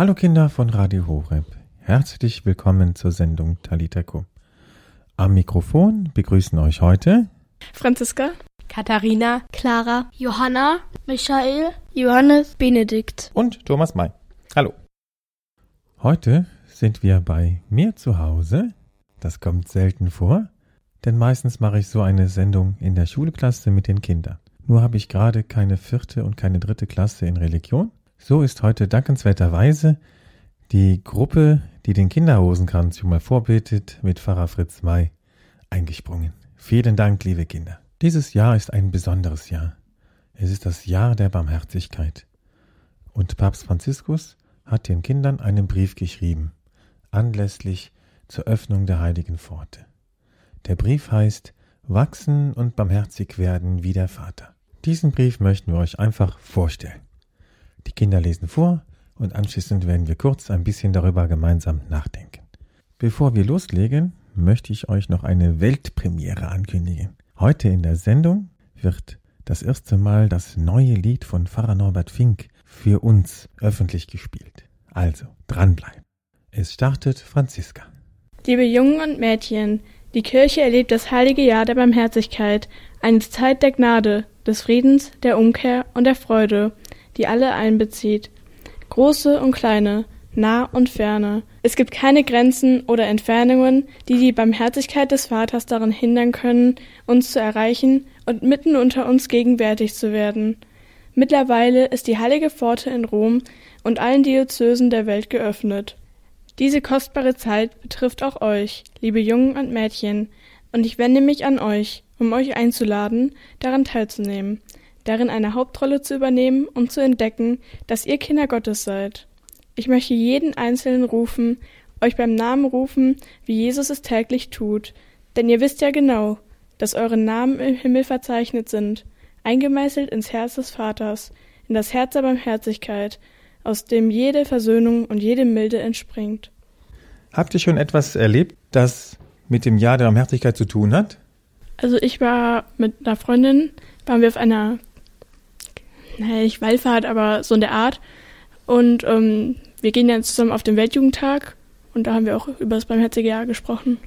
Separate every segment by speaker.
Speaker 1: Hallo Kinder von Radio Horeb. Herzlich willkommen zur Sendung Taliteco. Am Mikrofon begrüßen euch heute
Speaker 2: Franziska,
Speaker 3: Katharina,
Speaker 4: Clara, Johanna, Michael, Johannes, Benedikt
Speaker 1: und Thomas May. Hallo. Heute sind wir bei mir zu Hause. Das kommt selten vor, denn meistens mache ich so eine Sendung in der Schulklasse mit den Kindern. Nur habe ich gerade keine vierte und keine dritte Klasse in Religion. So ist heute dankenswerterweise die Gruppe, die den Kinderhosenkranz schon mal vorbetet, mit Pfarrer Fritz May eingesprungen. Vielen Dank, liebe Kinder. Dieses Jahr ist ein besonderes Jahr. Es ist das Jahr der Barmherzigkeit. Und Papst Franziskus hat den Kindern einen Brief geschrieben, anlässlich zur Öffnung der heiligen Pforte. Der Brief heißt Wachsen und barmherzig werden wie der Vater. Diesen Brief möchten wir euch einfach vorstellen. Die Kinder lesen vor und anschließend werden wir kurz ein bisschen darüber gemeinsam nachdenken. Bevor wir loslegen, möchte ich euch noch eine Weltpremiere ankündigen. Heute in der Sendung wird das erste Mal das neue Lied von Pfarrer Norbert Fink für uns öffentlich gespielt. Also dranbleiben. Es startet Franziska.
Speaker 2: Liebe Jungen und Mädchen, die Kirche erlebt das heilige Jahr der Barmherzigkeit, eine Zeit der Gnade, des Friedens, der Umkehr und der Freude, die alle einbezieht. Große und kleine, nah und ferne. Es gibt keine Grenzen oder Entfernungen, die die Barmherzigkeit des Vaters daran hindern können, uns zu erreichen und mitten unter uns gegenwärtig zu werden. Mittlerweile ist die heilige Pforte in Rom und allen Diözesen der Welt geöffnet. Diese kostbare Zeit betrifft auch euch, liebe Jungen und Mädchen, und ich wende mich an euch, um euch einzuladen, daran teilzunehmen, darin eine Hauptrolle zu übernehmen und zu entdecken, dass ihr Kinder Gottes seid. Ich möchte jeden Einzelnen rufen, euch beim Namen rufen, wie Jesus es täglich tut, denn ihr wisst ja genau, dass eure Namen im Himmel verzeichnet sind, eingemeißelt ins Herz des Vaters, in das Herz der Barmherzigkeit, aus dem jede Versöhnung und jede Milde entspringt.
Speaker 1: Habt ihr schon etwas erlebt, das mit dem Jahr der Barmherzigkeit zu tun hat?
Speaker 2: Also ich war mit einer Freundin, waren wir auf einer, naja, nicht Wallfahrt, aber so in der Art. Und ähm, wir gehen dann zusammen auf den Weltjugendtag und da haben wir auch über das Barmherzige Jahr gesprochen.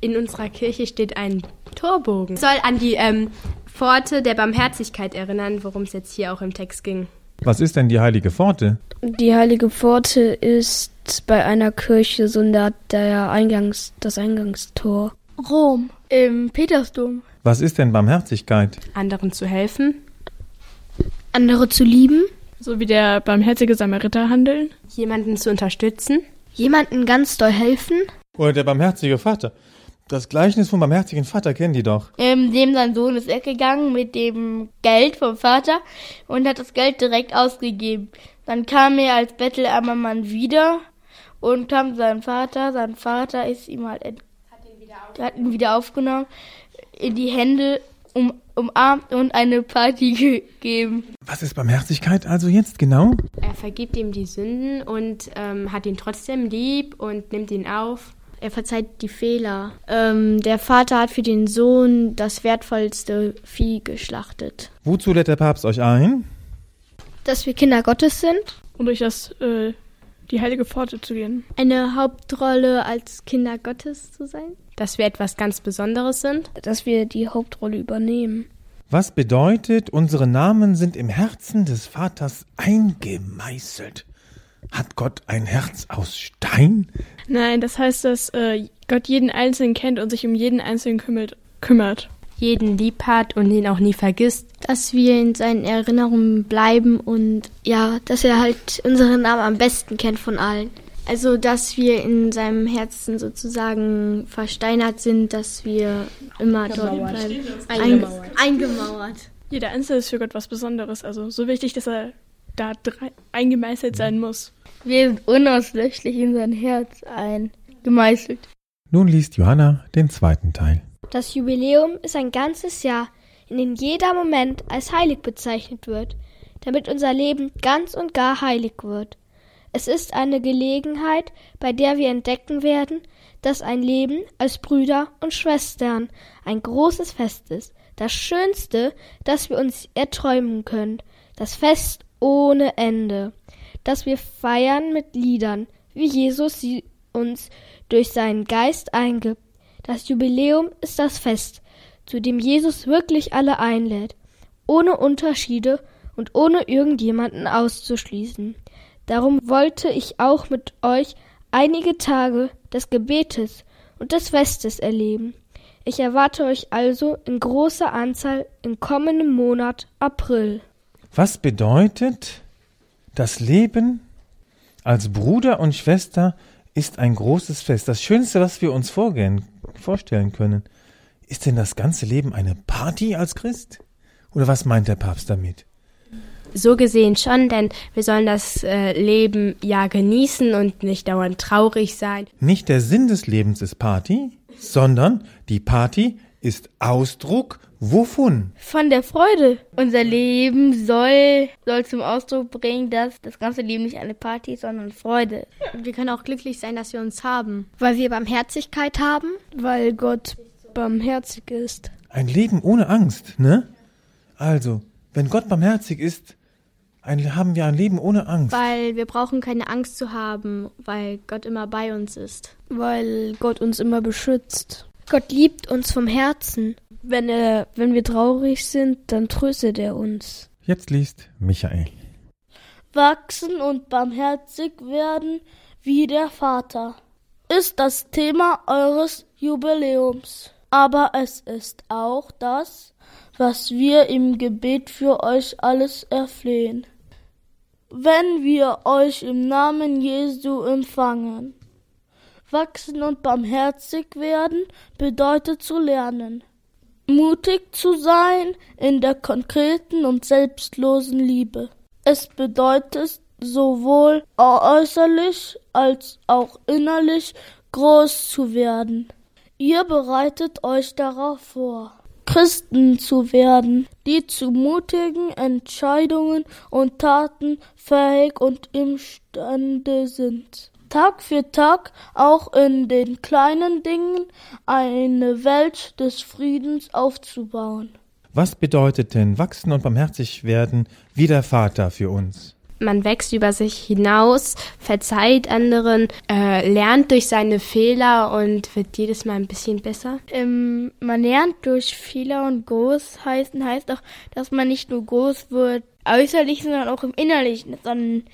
Speaker 3: In unserer Kirche steht ein Torbogen. Soll an die ähm, Pforte der Barmherzigkeit erinnern, worum es jetzt hier auch im Text ging.
Speaker 1: Was ist denn die heilige Pforte?
Speaker 4: Die heilige Pforte ist bei einer Kirche so der, der Eingangs, das Eingangstor.
Speaker 5: Rom, im Petersdom.
Speaker 1: Was ist denn Barmherzigkeit?
Speaker 3: Anderen zu helfen.
Speaker 4: Andere zu lieben.
Speaker 2: So wie der barmherzige Samariter handeln.
Speaker 3: Jemanden zu unterstützen.
Speaker 4: Jemanden ganz doll helfen.
Speaker 1: Oder der barmherzige Vater. Das Gleichnis vom barmherzigen Vater kennen die doch.
Speaker 5: Ähm, dem sein Sohn ist weggegangen mit dem Geld vom Vater und hat das Geld direkt ausgegeben. Dann kam er als bettelarmer Mann wieder und kam sein Vater. Sein Vater ist ihm halt, hat ihn wieder, hat ihn wieder aufgenommen, in die Hände um, umarmt und eine Party gegeben.
Speaker 1: Was ist Barmherzigkeit also jetzt genau?
Speaker 3: Er vergibt ihm die Sünden und ähm, hat ihn trotzdem lieb und nimmt ihn auf.
Speaker 4: Er verzeiht die Fehler. Ähm, der Vater hat für den Sohn das wertvollste Vieh geschlachtet.
Speaker 1: Wozu lädt der Papst euch ein?
Speaker 4: Dass wir Kinder Gottes sind.
Speaker 2: Und durch das, äh, die heilige Pforte zu gehen.
Speaker 4: Eine Hauptrolle als Kinder Gottes zu sein.
Speaker 3: Dass wir etwas ganz Besonderes sind.
Speaker 4: Dass wir die Hauptrolle übernehmen.
Speaker 1: Was bedeutet, unsere Namen sind im Herzen des Vaters eingemeißelt? Hat Gott ein Herz aus Stein?
Speaker 2: Nein, das heißt, dass äh, Gott jeden Einzelnen kennt und sich um jeden Einzelnen kümmert. kümmert.
Speaker 3: Jeden lieb hat und ihn auch nie vergisst.
Speaker 4: Dass wir in seinen Erinnerungen bleiben und ja, dass er halt unseren Namen am besten kennt von allen. Also, dass wir in seinem Herzen sozusagen versteinert sind, dass wir immer dort bleiben.
Speaker 5: Eingemauert.
Speaker 4: eingemauert.
Speaker 2: Jeder Einzelne ist für Gott was Besonderes. Also so wichtig, dass er da eingemeißelt sein muss.
Speaker 5: Wir sind unauslöschlich in sein Herz eingemeißelt.
Speaker 1: Nun liest Johanna den zweiten Teil.
Speaker 6: Das Jubiläum ist ein ganzes Jahr, in dem jeder Moment als heilig bezeichnet wird, damit unser Leben ganz und gar heilig wird. Es ist eine Gelegenheit, bei der wir entdecken werden, dass ein Leben als Brüder und Schwestern ein großes Fest ist, das Schönste, das wir uns erträumen können, das Fest ohne Ende. dass wir feiern mit Liedern, wie Jesus sie uns durch seinen Geist eingibt. Das Jubiläum ist das Fest, zu dem Jesus wirklich alle einlädt, ohne Unterschiede und ohne irgendjemanden auszuschließen. Darum wollte ich auch mit euch einige Tage des Gebetes und des Festes erleben. Ich erwarte euch also in großer Anzahl im kommenden Monat April.
Speaker 1: Was bedeutet das Leben als Bruder und Schwester ist ein großes Fest. Das Schönste, was wir uns vorgehen, vorstellen können. Ist denn das ganze Leben eine Party als Christ? Oder was meint der Papst damit?
Speaker 3: So gesehen schon, denn wir sollen das äh, Leben ja genießen und nicht dauernd traurig sein.
Speaker 1: Nicht der Sinn des Lebens ist Party, sondern die Party ist Ausdruck wovon?
Speaker 7: Von der Freude. Unser Leben soll, soll zum Ausdruck bringen, dass das ganze Leben nicht eine Party ist, sondern Freude.
Speaker 4: Und wir können auch glücklich sein, dass wir uns haben.
Speaker 6: Weil wir Barmherzigkeit haben?
Speaker 8: Weil Gott barmherzig ist.
Speaker 1: Ein Leben ohne Angst, ne? Also, wenn Gott barmherzig ist, ein, haben wir ein Leben ohne Angst.
Speaker 4: Weil wir brauchen keine Angst zu haben, weil Gott immer bei uns ist.
Speaker 8: Weil Gott uns immer beschützt.
Speaker 6: Gott liebt uns vom Herzen.
Speaker 8: Wenn er, wenn wir traurig sind, dann tröstet er uns.
Speaker 1: Jetzt liest Michael.
Speaker 7: Wachsen und barmherzig werden wie der Vater ist das Thema eures Jubiläums. Aber es ist auch das, was wir im Gebet für euch alles erflehen wenn wir euch im Namen Jesu empfangen. Wachsen und barmherzig werden bedeutet zu lernen, mutig zu sein in der konkreten und selbstlosen Liebe. Es bedeutet sowohl äußerlich als auch innerlich groß zu werden. Ihr bereitet euch darauf vor. Christen zu werden, die zu mutigen Entscheidungen und Taten fähig und imstande sind. Tag für Tag auch in den kleinen Dingen eine Welt des Friedens aufzubauen.
Speaker 1: Was bedeutet denn wachsen und barmherzig werden wie der Vater für uns?
Speaker 3: Man wächst über sich hinaus, verzeiht anderen, äh, lernt durch seine Fehler und wird jedes Mal ein bisschen besser.
Speaker 7: Ähm, man lernt durch Fehler und groß heißen heißt auch, dass man nicht nur groß wird äußerlich, sondern auch im Innerlichen, sondern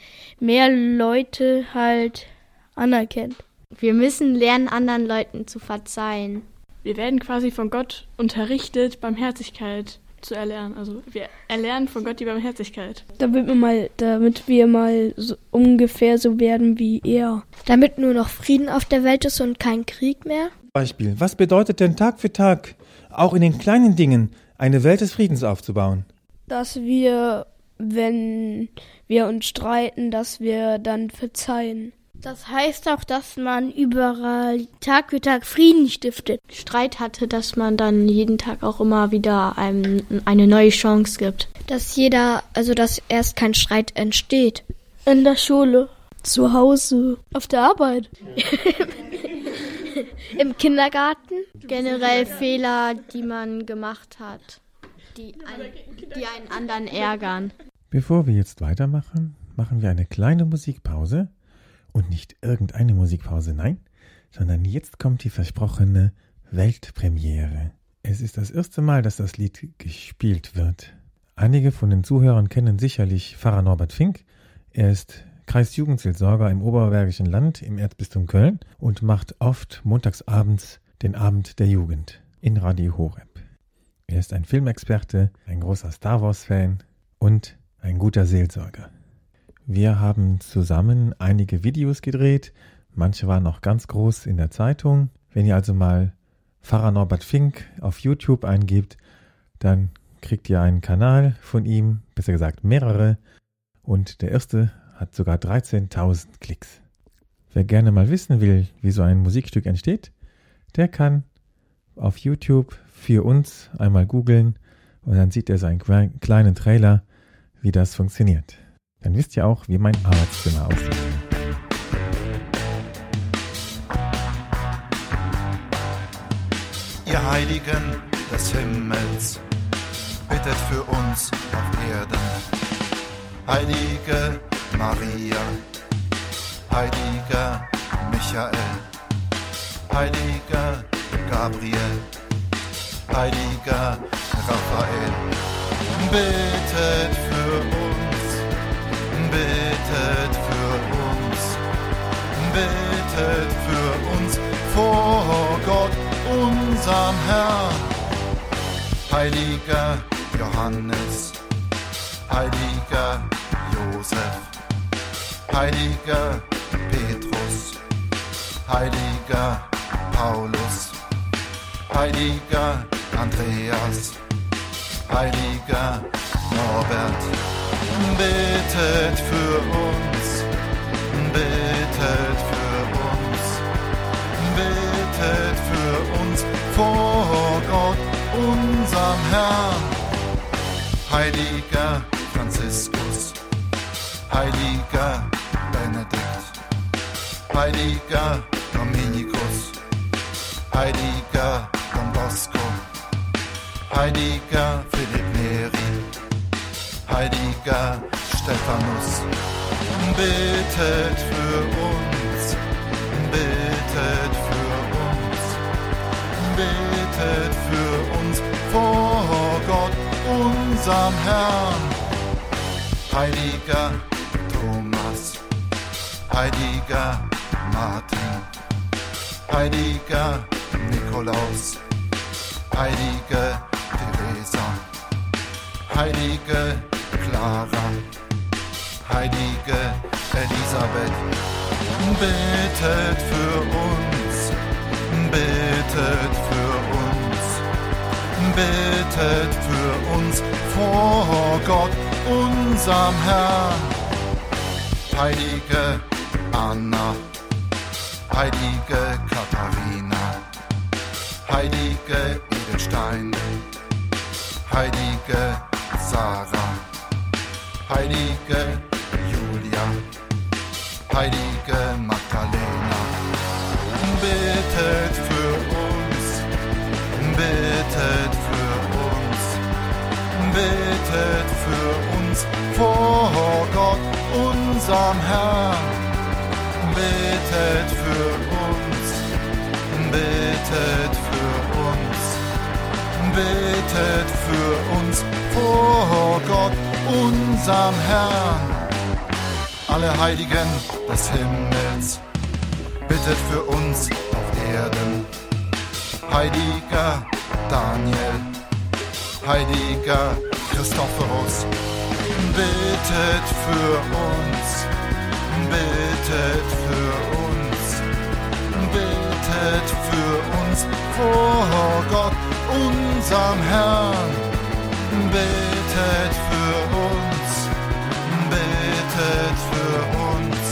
Speaker 7: mehr Leute halt anerkennt.
Speaker 4: Wir müssen lernen, anderen Leuten zu verzeihen.
Speaker 8: Wir werden quasi von Gott unterrichtet, Barmherzigkeit zu erlernen. Also wir erlernen von Gott die Barmherzigkeit. Damit wir mal, damit wir mal so ungefähr so werden wie er.
Speaker 6: Damit nur noch Frieden auf der Welt ist und kein Krieg mehr.
Speaker 1: Beispiel. Was bedeutet denn Tag für Tag, auch in den kleinen Dingen, eine Welt des Friedens aufzubauen?
Speaker 8: Dass wir, wenn wir uns streiten, dass wir dann verzeihen.
Speaker 7: Das heißt auch, dass man überall Tag für Tag Frieden stiftet.
Speaker 4: Streit hatte, dass man dann jeden Tag auch immer wieder einem eine neue Chance gibt.
Speaker 6: Dass jeder, also dass erst kein Streit entsteht.
Speaker 7: In der Schule.
Speaker 8: Zu Hause.
Speaker 7: Auf der Arbeit.
Speaker 6: Im Kindergarten.
Speaker 4: Generell Fehler, die man gemacht hat, die, ein, die einen anderen ärgern.
Speaker 1: Bevor wir jetzt weitermachen, machen wir eine kleine Musikpause und nicht irgendeine Musikpause, nein, sondern jetzt kommt die versprochene Weltpremiere. Es ist das erste Mal, dass das Lied gespielt wird. Einige von den Zuhörern kennen sicherlich Pfarrer Norbert Fink. Er ist Kreisjugendseelsorger im Oberbergischen Land im Erzbistum Köln und macht oft montagsabends den Abend der Jugend in Radio Horeb. Er ist ein Filmexperte, ein großer Star Wars-Fan und ein guter Seelsorger. Wir haben zusammen einige Videos gedreht. Manche waren noch ganz groß in der Zeitung. Wenn ihr also mal Pfarrer Norbert Fink auf YouTube eingebt, dann kriegt ihr einen Kanal von ihm, besser gesagt mehrere. Und der erste hat sogar 13.000 Klicks. Wer gerne mal wissen will, wie so ein Musikstück entsteht, der kann auf YouTube für uns einmal googeln und dann sieht er so einen kleinen Trailer, wie das funktioniert. Dann wisst ihr auch, wie mein Arbeitszimmer aussieht.
Speaker 9: Ihr Heiligen des Himmels, bittet für uns auf Erden. Heilige Maria, heiliger Michael, heiliger Gabriel, heiliger Raphael, betet für uns, betet für uns, betet für uns vor Gott, unserem Herrn, heiliger Johannes, heiliger Josef, heiliger Petrus, heiliger Paulus, heiliger Andreas, heiliger Norbert, betet für uns, betet für uns, betet für uns vor Gott, unserem Herrn, heiliger Franziskus, heiliger Benedikt, heiliger Dominikus, heiliger Don Bosco, heiliger Philipp Neri, heiliger Stephanus, betet für uns, betet für uns, betet für uns vor Gott, unserem Herrn, heiliger Thomas, heiliger Martin, heiliger Nikolaus, heilige Teresa, heilige Clara, heilige Elisabeth, betet für uns, betet für uns, betet für uns vor Gott, unserem Herrn, heilige Anna, heilige Katharina, heilige Edelstein, heilige Sarah, heilige Julia, heilige Magdalena, betet für uns, betet für uns, betet für uns vor Gott, unserem Herrn, betet für uns, betet für uns, betet für uns vor Gott, unserem Herrn. Alle Heiligen des Himmels, bittet für uns auf Erden. Heiliger Daniel, heiliger Christophorus, betet für uns, betet für uns, betet für uns vor Gott, unserem Herrn, betet für uns, betet für uns,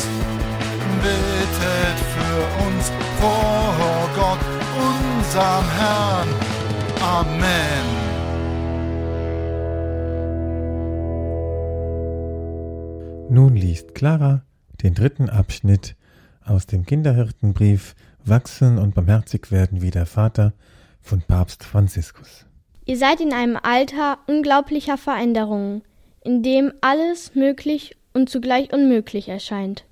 Speaker 9: betet für uns vor Gott, unserem Herrn. Amen.
Speaker 1: Nun liest Clara den dritten Abschnitt aus dem Kinderhirtenbrief Wachsen und barmherzig werden wie der Vater von Papst Franziskus.
Speaker 4: Ihr seid in einem Alter unglaublicher Veränderungen, in dem alles möglich und zugleich unmöglich erscheint.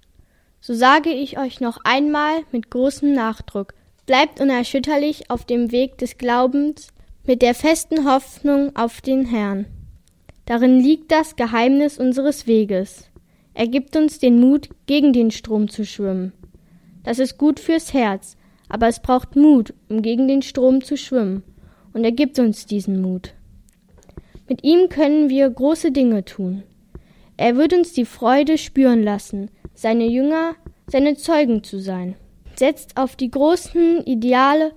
Speaker 4: So sage ich euch noch einmal mit großem Nachdruck, bleibt unerschütterlich auf dem Weg des Glaubens mit der festen Hoffnung auf den Herrn. Darin liegt das Geheimnis unseres Weges. Er gibt uns den Mut, gegen den Strom zu schwimmen. Das ist gut fürs Herz, aber es braucht Mut, um gegen den Strom zu schwimmen, und er gibt uns diesen Mut. Mit ihm können wir große Dinge tun. Er wird uns die Freude spüren lassen, seine Jünger, seine Zeugen zu sein. Setzt auf die großen Ideale,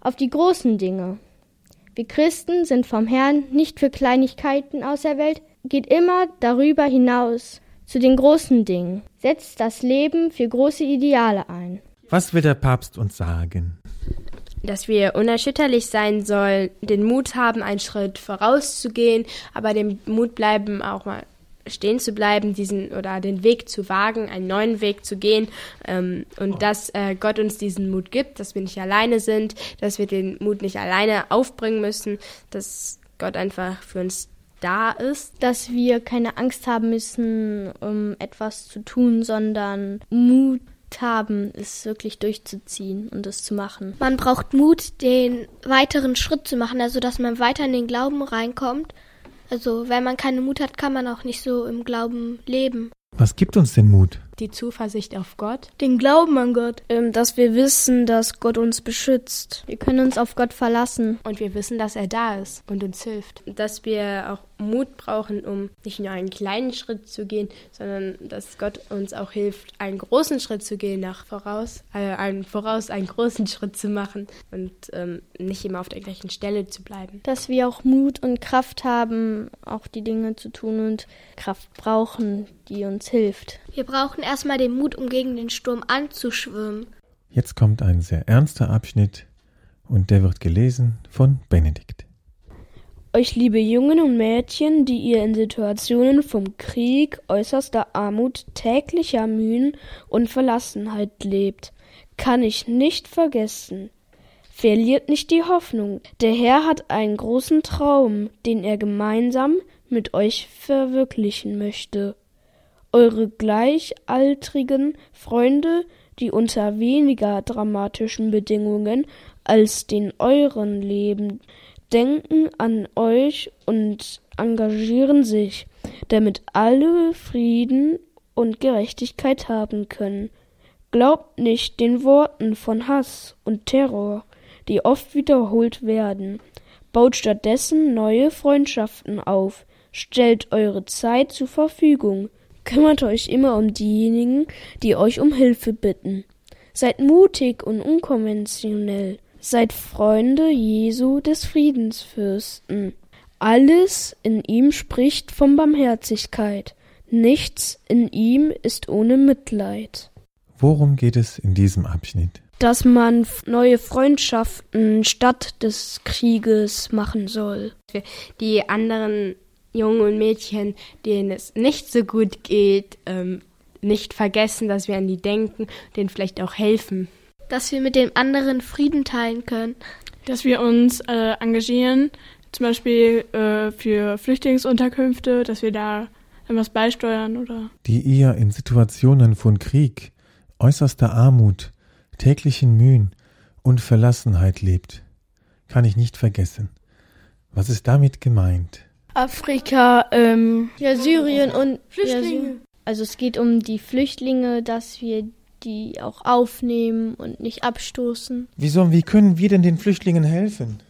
Speaker 4: auf die großen Dinge. Wir Christen sind vom Herrn nicht für Kleinigkeiten auserwählt, geht immer darüber hinaus zu den großen Dingen, setzt das Leben für große Ideale ein.
Speaker 1: Was will der Papst uns sagen?
Speaker 3: Dass wir unerschütterlich sein sollen, den Mut haben, einen Schritt vorauszugehen, aber den Mut bleiben, auch mal stehen zu bleiben, diesen oder den Weg zu wagen, einen neuen Weg zu gehen ähm, und dass äh, Gott uns diesen Mut gibt, dass wir nicht alleine sind, dass wir den Mut nicht alleine aufbringen müssen, dass Gott einfach für uns da ist.
Speaker 4: Dass wir keine Angst haben müssen, um etwas zu tun, sondern Mut haben, es wirklich durchzuziehen und es zu machen.
Speaker 6: Man braucht Mut, den weiteren Schritt zu machen, also dass man weiter in den Glauben reinkommt. Also wenn man keinen Mut hat, kann man auch nicht so im Glauben leben.
Speaker 1: Was gibt uns den Mut?
Speaker 3: Die Zuversicht auf Gott.
Speaker 2: Den Glauben an Gott.
Speaker 8: Ähm, dass wir wissen, dass Gott uns beschützt.
Speaker 4: Wir können uns auf Gott verlassen.
Speaker 3: Und wir wissen, dass er da ist und uns hilft. Dass wir auch Mut brauchen, um nicht nur einen kleinen Schritt zu gehen, sondern dass Gott uns auch hilft, einen großen Schritt zu gehen nach voraus, äh, einen voraus einen großen Schritt zu machen und ähm, nicht immer auf der gleichen Stelle zu bleiben.
Speaker 4: Dass wir auch Mut und Kraft haben, auch die Dinge zu tun und Kraft brauchen, die uns hilft.
Speaker 6: Wir brauchen erstmal den Mut, um gegen den Sturm anzuschwimmen.
Speaker 1: Jetzt kommt ein sehr ernster Abschnitt und der wird gelesen von Benedikt.
Speaker 8: Euch liebe Jungen und Mädchen, die ihr in Situationen vom Krieg, äußerster Armut, täglicher Mühen und Verlassenheit lebt, kann ich nicht vergessen. Verliert nicht die Hoffnung. Der Herr hat einen großen Traum, den er gemeinsam mit euch verwirklichen möchte. Eure gleichaltrigen Freunde, die unter weniger dramatischen Bedingungen als den euren leben, denken an euch und engagieren sich, damit alle Frieden und Gerechtigkeit haben können. Glaubt nicht den Worten von Hass und Terror, die oft wiederholt werden. Baut stattdessen neue Freundschaften auf, stellt eure Zeit zur Verfügung, kümmert euch immer um diejenigen, die euch um Hilfe bitten. Seid mutig und unkonventionell, seid Freunde Jesu des Friedensfürsten. Alles in ihm spricht von Barmherzigkeit, nichts in ihm ist ohne Mitleid.
Speaker 1: Worum geht es in diesem Abschnitt?
Speaker 8: Dass man neue Freundschaften statt des Krieges machen soll.
Speaker 3: Die anderen Jungen und Mädchen, denen es nicht so gut geht, ähm, nicht vergessen, dass wir an die denken, denen vielleicht auch helfen.
Speaker 6: Dass wir mit dem anderen Frieden teilen können.
Speaker 2: Dass wir uns äh, engagieren, zum Beispiel äh, für Flüchtlingsunterkünfte, dass wir da etwas beisteuern oder.
Speaker 1: Die ihr in Situationen von Krieg, äußerster Armut, täglichen Mühen und Verlassenheit lebt, kann ich nicht vergessen. Was ist damit gemeint?
Speaker 8: Afrika, ähm,
Speaker 4: ja, Syrien und
Speaker 2: Flüchtlinge.
Speaker 4: Ja, also es geht um die Flüchtlinge, dass wir die auch aufnehmen und nicht abstoßen.
Speaker 1: Wieso, wie können wir denn den Flüchtlingen helfen?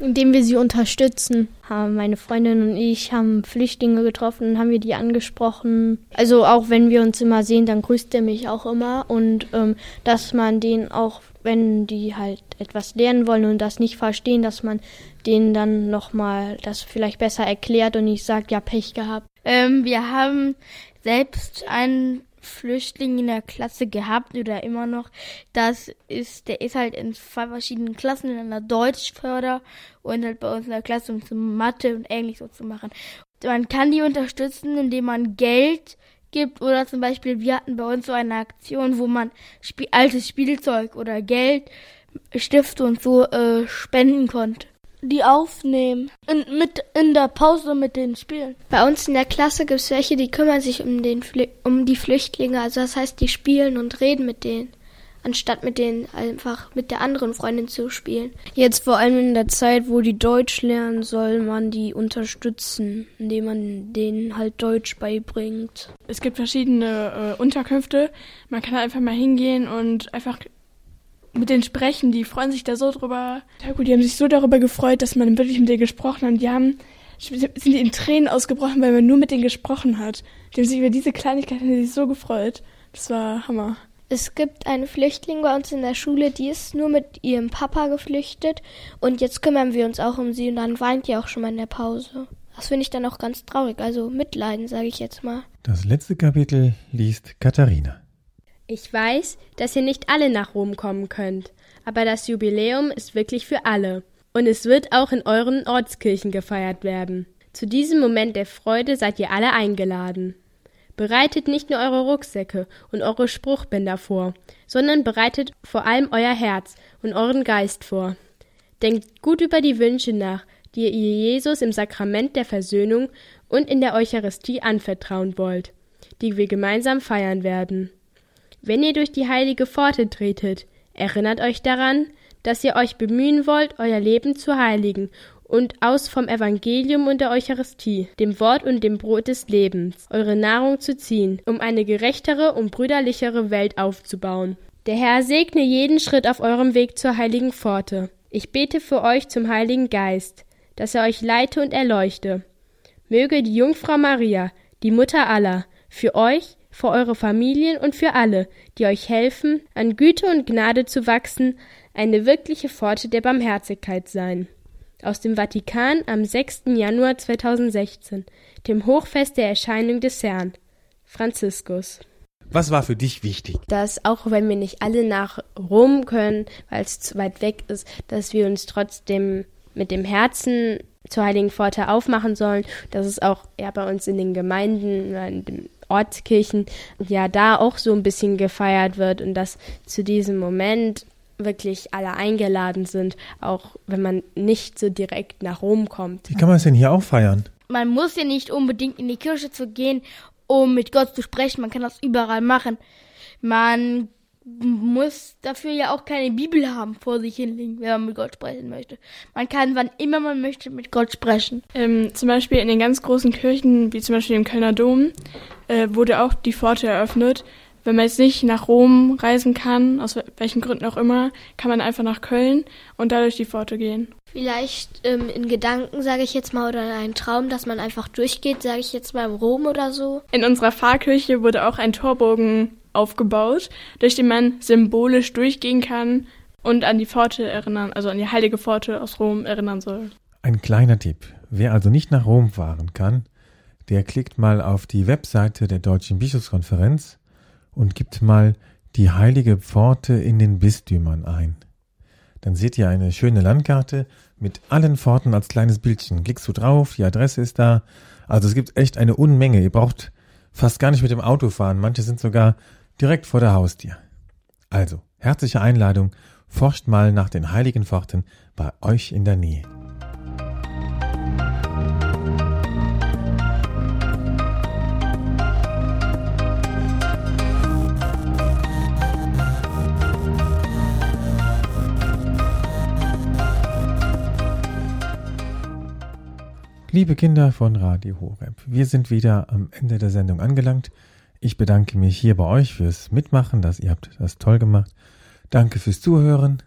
Speaker 4: Indem wir sie unterstützen. Meine Freundin und ich haben Flüchtlinge getroffen, haben wir die angesprochen. Also auch wenn wir uns immer sehen, dann grüßt er mich auch immer und ähm, dass man denen auch, wenn die halt etwas lernen wollen und das nicht verstehen, dass man denen dann nochmal das vielleicht besser erklärt und nicht sagt, ja Pech gehabt.
Speaker 5: Ähm, wir haben selbst einen Flüchtling in der Klasse gehabt oder immer noch. Das ist, der ist halt in zwei verschiedenen Klassen, in einer Deutschförder und halt bei uns in der Klasse, um zu Mathe und Englisch so zu machen. Man kann die unterstützen, indem man Geld gibt oder zum Beispiel, wir hatten bei uns so eine Aktion, wo man Spiel altes Spielzeug oder Geld, Stifte und so äh, spenden konnte die aufnehmen. In, mit in der Pause mit den Spielen.
Speaker 6: Bei uns in der Klasse gibt es welche, die kümmern sich um, den um die Flüchtlinge. Also das heißt, die spielen und reden mit denen. Anstatt mit denen einfach mit der anderen Freundin zu spielen.
Speaker 8: Jetzt vor allem in der Zeit, wo die Deutsch lernen, soll man die unterstützen, indem man denen halt Deutsch beibringt.
Speaker 2: Es gibt verschiedene äh, Unterkünfte. Man kann einfach mal hingehen und einfach mit denen sprechen, die freuen sich da so drüber. Ja gut, die haben sich so darüber gefreut, dass man wirklich mit denen gesprochen hat. Die haben, sind die in Tränen ausgebrochen, weil man nur mit denen gesprochen hat. Die haben sich über diese Kleinigkeit sich so gefreut. Das war Hammer.
Speaker 6: Es gibt eine Flüchtling bei uns in der Schule, die ist nur mit ihrem Papa geflüchtet und jetzt kümmern wir uns auch um sie und dann weint die auch schon mal in der Pause. Das finde ich dann auch ganz traurig, also mitleiden, sage ich jetzt mal.
Speaker 1: Das letzte Kapitel liest Katharina.
Speaker 3: Ich weiß, dass ihr nicht alle nach Rom kommen könnt, aber das Jubiläum ist wirklich für alle. Und es wird auch in euren Ortskirchen gefeiert werden. Zu diesem Moment der Freude seid ihr alle eingeladen. Bereitet nicht nur eure Rucksäcke und eure Spruchbänder vor, sondern bereitet vor allem euer Herz und euren Geist vor. Denkt gut über die Wünsche nach, die ihr Jesus im Sakrament der Versöhnung und in der Eucharistie anvertrauen wollt, die wir gemeinsam feiern werden. Wenn ihr durch die heilige Pforte tretet, erinnert euch daran, dass ihr euch bemühen wollt, euer Leben zu heiligen und aus vom Evangelium und der Eucharistie, dem Wort und dem Brot des Lebens, eure Nahrung zu ziehen, um eine gerechtere und brüderlichere Welt aufzubauen. Der Herr segne jeden Schritt auf eurem Weg zur heiligen Pforte. Ich bete für euch zum Heiligen Geist, dass er euch leite und erleuchte. Möge die Jungfrau Maria, die Mutter aller, für euch, für eure Familien und für alle, die euch helfen, an Güte und Gnade zu wachsen, eine wirkliche Pforte der Barmherzigkeit sein. Aus dem Vatikan am 6. Januar 2016, dem Hochfest der Erscheinung des Herrn. Franziskus.
Speaker 1: Was war für dich wichtig?
Speaker 3: Dass auch wenn wir nicht alle nach Rom können, weil es zu weit weg ist, dass wir uns trotzdem mit dem Herzen zur Heiligen Pforte aufmachen sollen, dass es auch ja bei uns in den Gemeinden, in den Ortskirchen, ja da auch so ein bisschen gefeiert wird und dass zu diesem Moment wirklich alle eingeladen sind, auch wenn man nicht so direkt nach Rom kommt.
Speaker 1: Wie kann man es denn hier auch feiern?
Speaker 5: Man muss ja nicht unbedingt in die Kirche zu gehen, um mit Gott zu sprechen. Man kann das überall machen. Man muss dafür ja auch keine Bibel haben vor sich hinlegen, wenn man mit Gott sprechen möchte. Man kann, wann immer man möchte, mit Gott sprechen.
Speaker 2: Ähm, zum Beispiel in den ganz großen Kirchen, wie zum Beispiel im Kölner Dom, äh, wurde auch die Pforte eröffnet. Wenn man jetzt nicht nach Rom reisen kann, aus welchen Gründen auch immer, kann man einfach nach Köln und dadurch die Pforte gehen.
Speaker 4: Vielleicht ähm, in Gedanken, sage ich jetzt mal, oder ein Traum, dass man einfach durchgeht, sage ich jetzt mal in Rom oder so.
Speaker 2: In unserer Pfarrkirche wurde auch ein Torbogen aufgebaut, durch den man symbolisch durchgehen kann und an die Pforte erinnern, also an die heilige Pforte aus Rom erinnern soll.
Speaker 1: Ein kleiner Tipp. Wer also nicht nach Rom fahren kann, der klickt mal auf die Webseite der Deutschen Bischofskonferenz und gibt mal die heilige Pforte in den Bistümern ein. Dann seht ihr eine schöne Landkarte mit allen Pforten als kleines Bildchen. Klickst du drauf, die Adresse ist da. Also es gibt echt eine Unmenge. Ihr braucht fast gar nicht mit dem Auto fahren. Manche sind sogar direkt vor der Haustür. Also, herzliche Einladung, forscht mal nach den heiligen Pforten bei euch in der Nähe. Liebe Kinder von Radio Horeb, wir sind wieder am Ende der Sendung angelangt. Ich bedanke mich hier bei euch fürs Mitmachen, dass ihr habt das toll gemacht. Danke fürs Zuhören.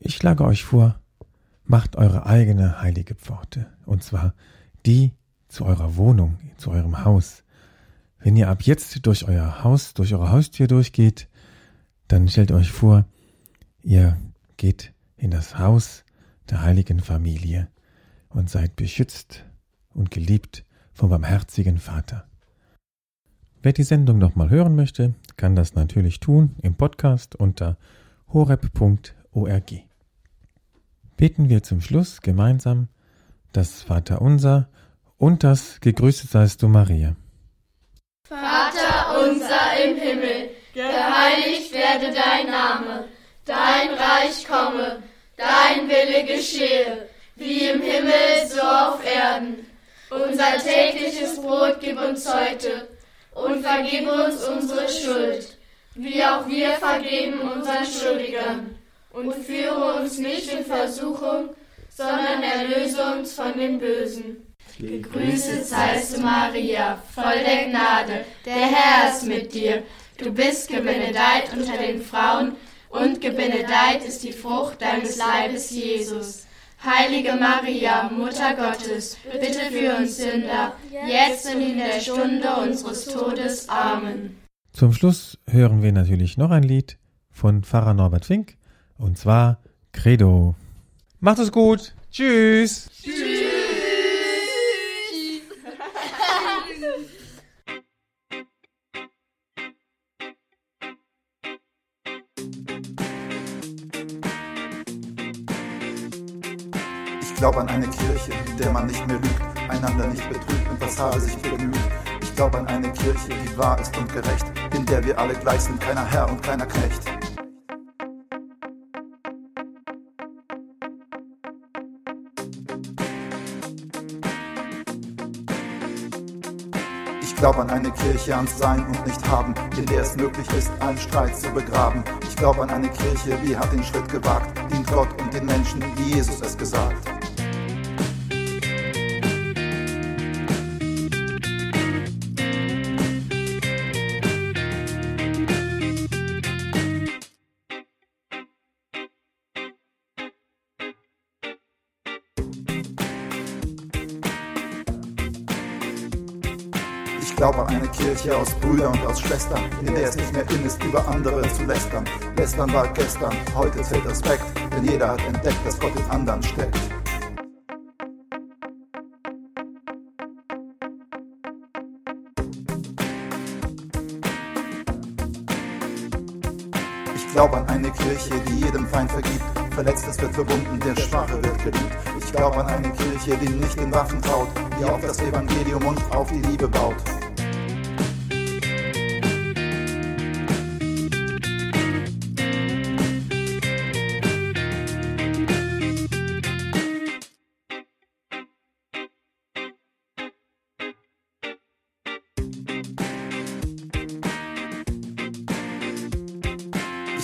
Speaker 1: Ich schlage euch vor, macht eure eigene heilige Pforte, und zwar die zu eurer Wohnung, zu eurem Haus. Wenn ihr ab jetzt durch euer Haus, durch eure Haustür durchgeht, dann stellt euch vor, ihr geht in das Haus der heiligen Familie und seid beschützt und geliebt vom barmherzigen Vater. Wer die Sendung nochmal hören möchte, kann das natürlich tun im Podcast unter horeb.org. Beten wir zum Schluss gemeinsam das Vaterunser und das Gegrüßet seist du Maria.
Speaker 10: Vater unser im Himmel, geheiligt werde dein Name, dein Reich komme, dein Wille geschehe wie im Himmel, so auf Erden. Unser tägliches Brot gib uns heute und vergib uns unsere Schuld, wie auch wir vergeben unseren Schuldigern. Und führe uns nicht in Versuchung, sondern erlöse uns von dem Bösen. Gegrüßet seist du, Maria, voll der Gnade, der Herr ist mit dir. Du bist gebenedeit unter den Frauen, und gebenedeit ist die Frucht deines Leibes, Jesus. Heilige Maria, Mutter Gottes, bitte für uns Sünder, jetzt und in der Stunde unseres Todes. Amen.
Speaker 1: Zum Schluss hören wir natürlich noch ein Lied von Pfarrer Norbert Fink, und zwar Credo. Macht es gut. Tschüss. Tschüss.
Speaker 11: glaube an eine Kirche, in der man nicht mehr lügt, einander nicht betrügt und was habe sich bemüht. Ich glaube an eine Kirche, die wahr ist und gerecht, in der wir alle gleich sind, keiner Herr und keiner Knecht. Ich glaube an eine Kirche, ans Sein und nicht Haben, in der es möglich ist, allen Streit zu begraben. Ich glaube an eine Kirche, die hat den Schritt gewagt, dient Gott und den Menschen, wie Jesus es gesagt. Glaube an eine Kirche aus Brüdern und aus Schwestern, in der es nicht mehr in ist, über andere zu lästern. Lästern war gestern, heute zählt Respekt, denn jeder hat entdeckt, dass Gott in anderen steckt. Ich glaube an eine Kirche, die jedem Feind vergibt. Verletztes wird verbunden, der Schwache wird geliebt. Ich glaube an eine Kirche, die nicht den Waffen traut, die auf das Evangelium und auf die Liebe baut.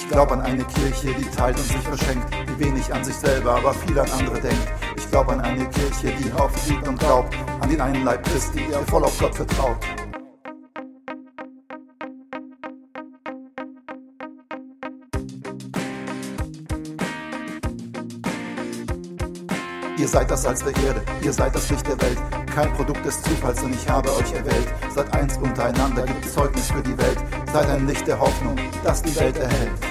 Speaker 11: Glaube an eine Kirche, die teilt und sich verschenkt, die wenig an sich selber, aber viel an andere denkt. Ich glaube an eine Kirche, die liebt und glaubt, an den einen Leib Christi, der voll auf Gott vertraut. Ihr seid das Salz der Erde, ihr seid das Licht der Welt. Kein Produkt des Zufalls, denn ich habe euch erwählt. Seid eins untereinander, gibt Zeugnis für die Welt. Seid ein Licht der Hoffnung, das die Welt erhält.